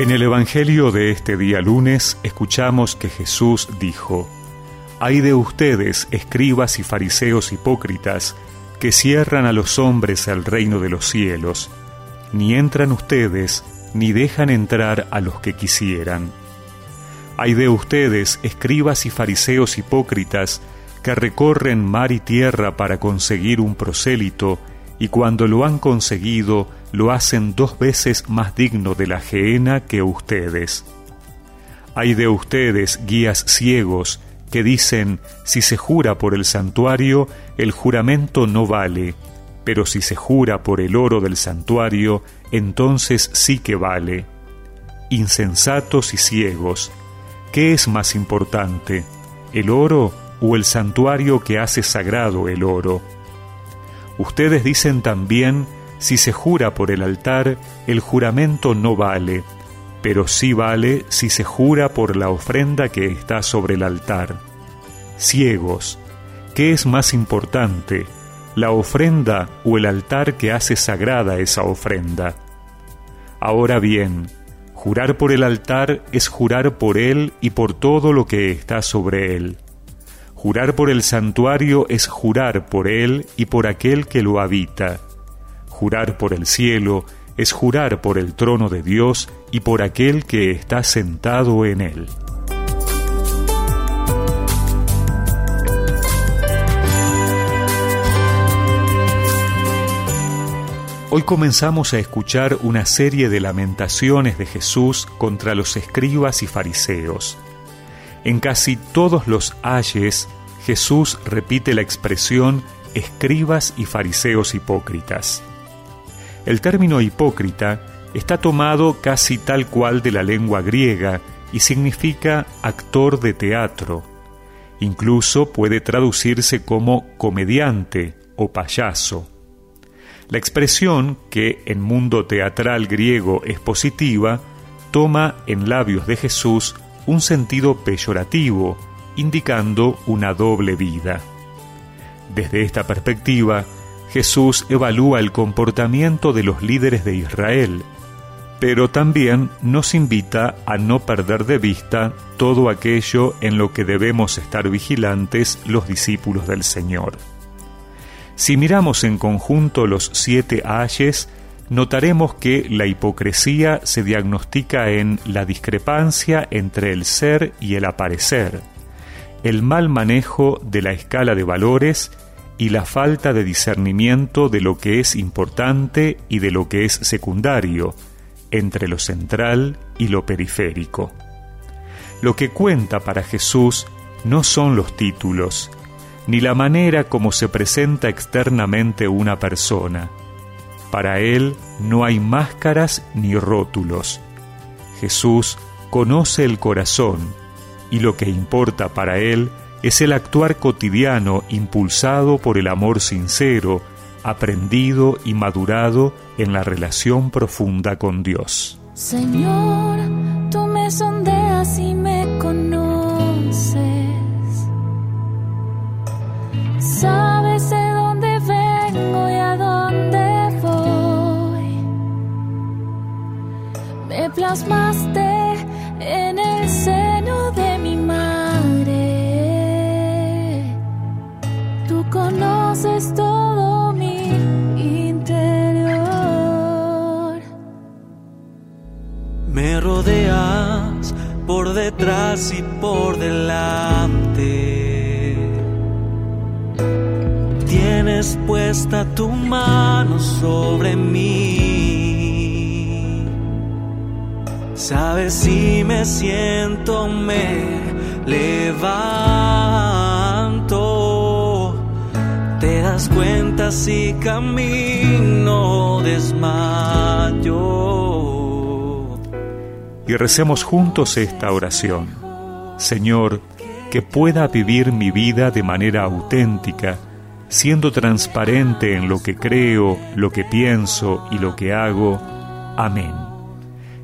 En el Evangelio de este día lunes escuchamos que Jesús dijo, Hay de ustedes, escribas y fariseos hipócritas, que cierran a los hombres al reino de los cielos, ni entran ustedes, ni dejan entrar a los que quisieran. Hay de ustedes, escribas y fariseos hipócritas, que recorren mar y tierra para conseguir un prosélito, y cuando lo han conseguido, lo hacen dos veces más digno de la gehenna que ustedes. Hay de ustedes, guías ciegos, que dicen, si se jura por el santuario, el juramento no vale, pero si se jura por el oro del santuario, entonces sí que vale. Insensatos y ciegos, ¿qué es más importante, el oro o el santuario que hace sagrado el oro? Ustedes dicen también, si se jura por el altar, el juramento no vale, pero sí vale si se jura por la ofrenda que está sobre el altar. Ciegos, ¿qué es más importante, la ofrenda o el altar que hace sagrada esa ofrenda? Ahora bien, jurar por el altar es jurar por él y por todo lo que está sobre él. Jurar por el santuario es jurar por él y por aquel que lo habita. Jurar por el cielo es jurar por el trono de Dios y por aquel que está sentado en él. Hoy comenzamos a escuchar una serie de lamentaciones de Jesús contra los escribas y fariseos. En casi todos los ayes, Jesús repite la expresión escribas y fariseos hipócritas. El término hipócrita está tomado casi tal cual de la lengua griega y significa actor de teatro. Incluso puede traducirse como comediante o payaso. La expresión, que en mundo teatral griego es positiva, toma en labios de Jesús un sentido peyorativo, indicando una doble vida. Desde esta perspectiva, Jesús evalúa el comportamiento de los líderes de Israel, pero también nos invita a no perder de vista todo aquello en lo que debemos estar vigilantes los discípulos del Señor. Si miramos en conjunto los siete ayes, notaremos que la hipocresía se diagnostica en la discrepancia entre el ser y el aparecer, el mal manejo de la escala de valores y la falta de discernimiento de lo que es importante y de lo que es secundario, entre lo central y lo periférico. Lo que cuenta para Jesús no son los títulos, ni la manera como se presenta externamente una persona. Para Él no hay máscaras ni rótulos. Jesús conoce el corazón y lo que importa para Él es el actuar cotidiano impulsado por el amor sincero, aprendido y madurado en la relación profunda con Dios. Señor, tú me sondeas y me Plasmaste en el seno de mi madre conoces todo mi interior. Me rodeas por detrás y por delante. Tienes puesta tu mano sobre mí. Sabes si me siento, me levanto cuenta si camino desmayo. Y recemos juntos esta oración. Señor, que pueda vivir mi vida de manera auténtica, siendo transparente en lo que creo, lo que pienso y lo que hago. Amén.